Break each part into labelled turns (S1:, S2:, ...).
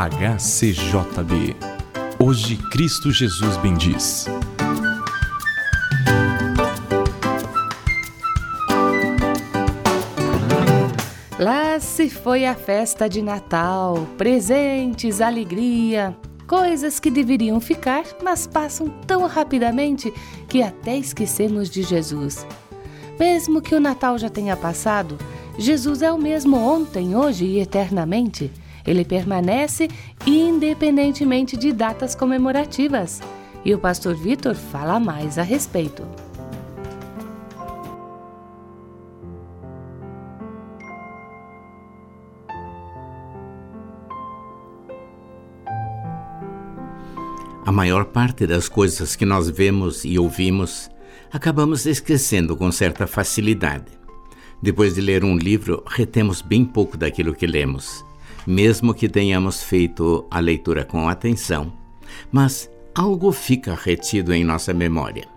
S1: HCJB. Hoje Cristo Jesus bendiz.
S2: Lá se foi a festa de Natal, presentes, alegria, coisas que deveriam ficar, mas passam tão rapidamente que até esquecemos de Jesus. Mesmo que o Natal já tenha passado, Jesus é o mesmo ontem, hoje e eternamente. Ele permanece independentemente de datas comemorativas. E o pastor Vitor fala mais a respeito.
S3: A maior parte das coisas que nós vemos e ouvimos acabamos esquecendo com certa facilidade. Depois de ler um livro, retemos bem pouco daquilo que lemos mesmo que tenhamos feito a leitura com atenção, mas algo fica retido em nossa memória.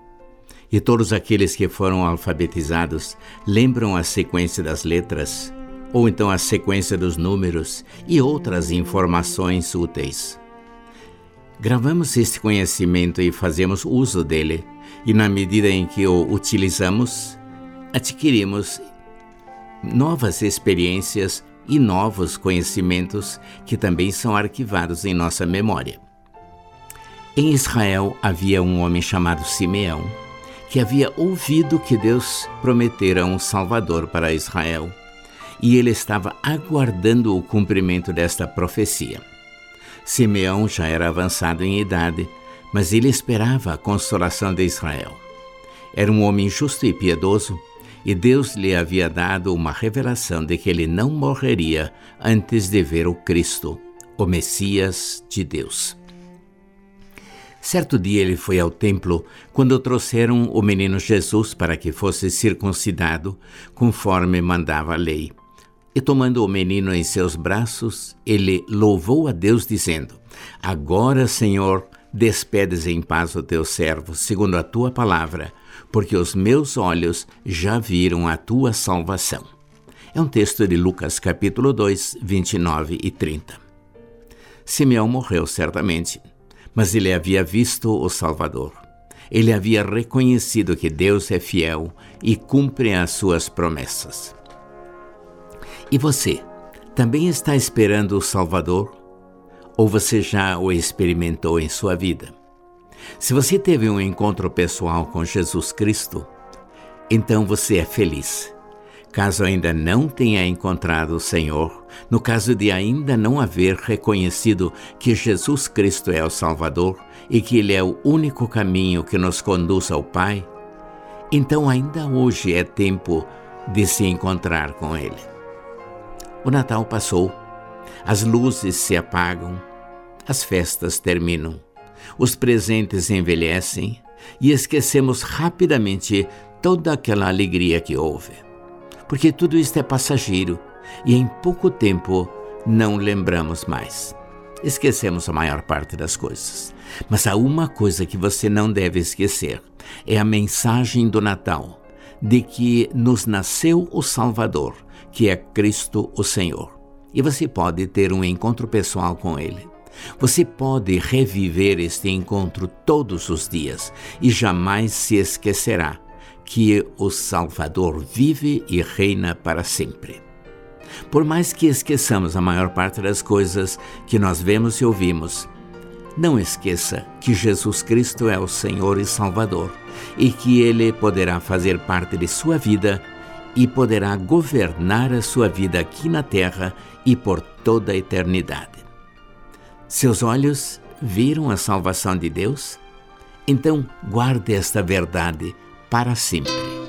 S3: E todos aqueles que foram alfabetizados lembram a sequência das letras, ou então a sequência dos números e outras informações úteis. Gravamos este conhecimento e fazemos uso dele, e na medida em que o utilizamos, adquirimos novas experiências e novos conhecimentos que também são arquivados em nossa memória. Em Israel havia um homem chamado Simeão, que havia ouvido que Deus prometera um Salvador para Israel, e ele estava aguardando o cumprimento desta profecia. Simeão já era avançado em idade, mas ele esperava a consolação de Israel. Era um homem justo e piedoso, e Deus lhe havia dado uma revelação de que ele não morreria antes de ver o Cristo, o Messias de Deus. Certo dia ele foi ao templo quando trouxeram o menino Jesus para que fosse circuncidado, conforme mandava a lei. E tomando o menino em seus braços, ele louvou a Deus, dizendo: Agora, Senhor, despedes em paz o teu servo, segundo a tua palavra porque os meus olhos já viram a tua salvação. É um texto de Lucas capítulo 2, 29 e 30. Simeão morreu certamente, mas ele havia visto o Salvador. Ele havia reconhecido que Deus é fiel e cumpre as suas promessas. E você, também está esperando o Salvador? Ou você já o experimentou em sua vida? Se você teve um encontro pessoal com Jesus Cristo, então você é feliz. Caso ainda não tenha encontrado o Senhor, no caso de ainda não haver reconhecido que Jesus Cristo é o Salvador e que Ele é o único caminho que nos conduz ao Pai, então ainda hoje é tempo de se encontrar com Ele. O Natal passou, as luzes se apagam, as festas terminam. Os presentes envelhecem e esquecemos rapidamente toda aquela alegria que houve. Porque tudo isto é passageiro e em pouco tempo não lembramos mais. Esquecemos a maior parte das coisas. Mas há uma coisa que você não deve esquecer: é a mensagem do Natal, de que nos nasceu o Salvador, que é Cristo o Senhor. E você pode ter um encontro pessoal com Ele. Você pode reviver este encontro todos os dias e jamais se esquecerá que o Salvador vive e reina para sempre. Por mais que esqueçamos a maior parte das coisas que nós vemos e ouvimos, não esqueça que Jesus Cristo é o Senhor e Salvador e que Ele poderá fazer parte de sua vida e poderá governar a sua vida aqui na terra e por toda a eternidade. Seus olhos viram a salvação de Deus? Então guarde esta verdade para sempre.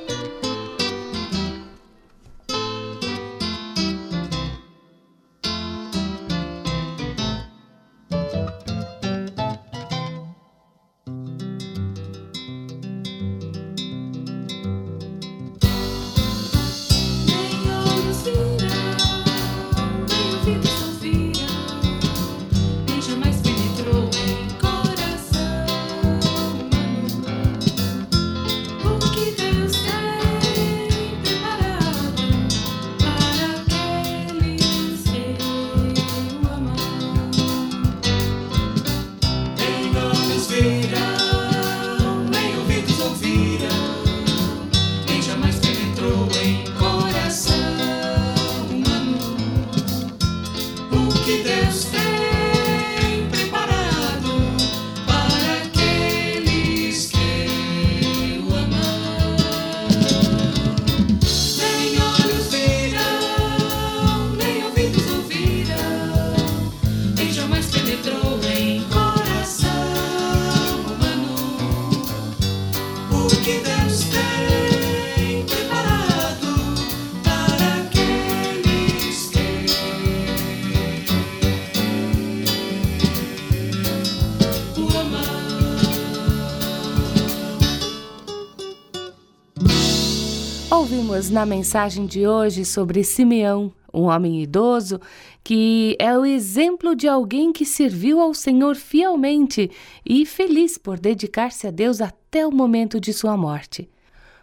S2: Na mensagem de hoje sobre Simeão, um homem idoso que é o exemplo de alguém que serviu ao Senhor fielmente e feliz por dedicar-se a Deus até o momento de sua morte.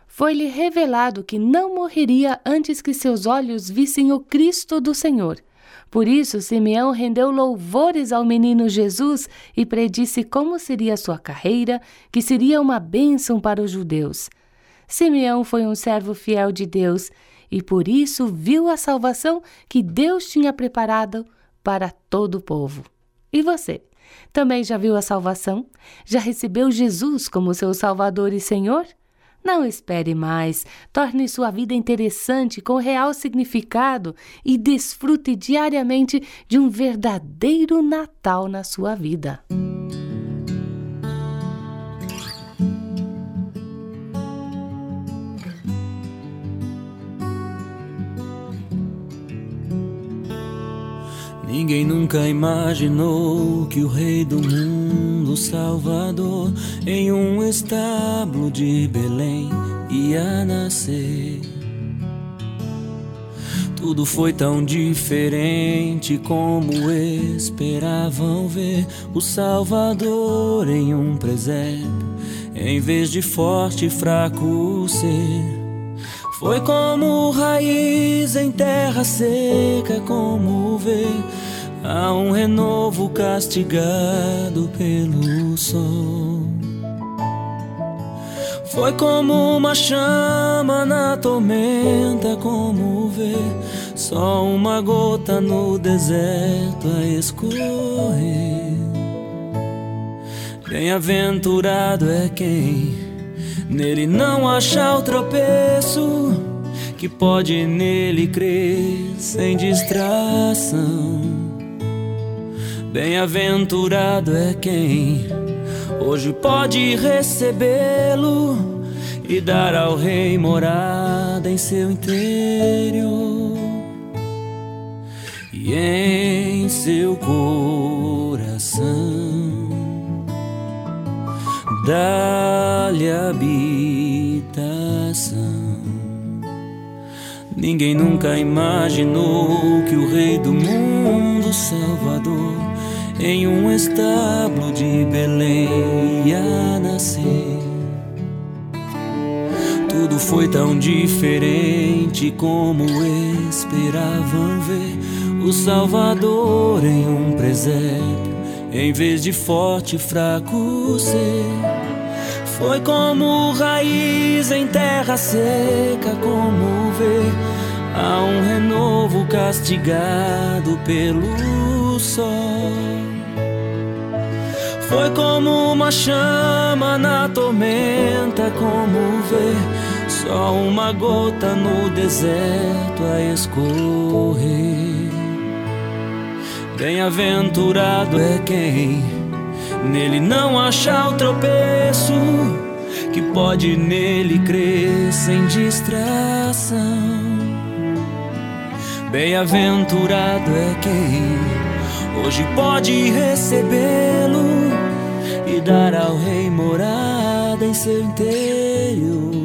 S2: Foi-lhe revelado que não morreria antes que seus olhos vissem o Cristo do Senhor. Por isso, Simeão rendeu louvores ao menino Jesus e predisse como seria sua carreira, que seria uma bênção para os judeus. Simeão foi um servo fiel de Deus e por isso viu a salvação que Deus tinha preparado para todo o povo. E você? Também já viu a salvação? Já recebeu Jesus como seu Salvador e Senhor? Não espere mais. Torne sua vida interessante com real significado e desfrute diariamente de um verdadeiro Natal na sua vida.
S4: Ninguém nunca imaginou que o Rei do mundo, Salvador, em um estábulo de Belém ia nascer. Tudo foi tão diferente como esperavam ver o Salvador em um presépio, em vez de forte e fraco ser. Foi como raiz em terra seca, como ver a um renovo castigado pelo sol. Foi como uma chama na tormenta, como ver só uma gota no deserto a escorrer. Bem-aventurado é quem Nele não achar o tropeço que pode nele crer sem distração. Bem-aventurado é quem hoje pode recebê-lo e dar ao rei morada em seu interior e em seu coração dá-lhe habitação. Ninguém nunca imaginou que o Rei do mundo, Salvador, em um estábulo de Belém ia nascer. Tudo foi tão diferente como esperavam ver o Salvador em um presépio em vez de forte e fraco ser. Foi como raiz em terra seca, como ver a um renovo castigado pelo sol. Foi como uma chama na tormenta, como ver só uma gota no deserto a escorrer. Bem-aventurado é quem nele não achar o tropeço, que pode nele crer sem distração. Bem-aventurado é quem hoje pode recebê-lo e dar ao rei morada em seu interior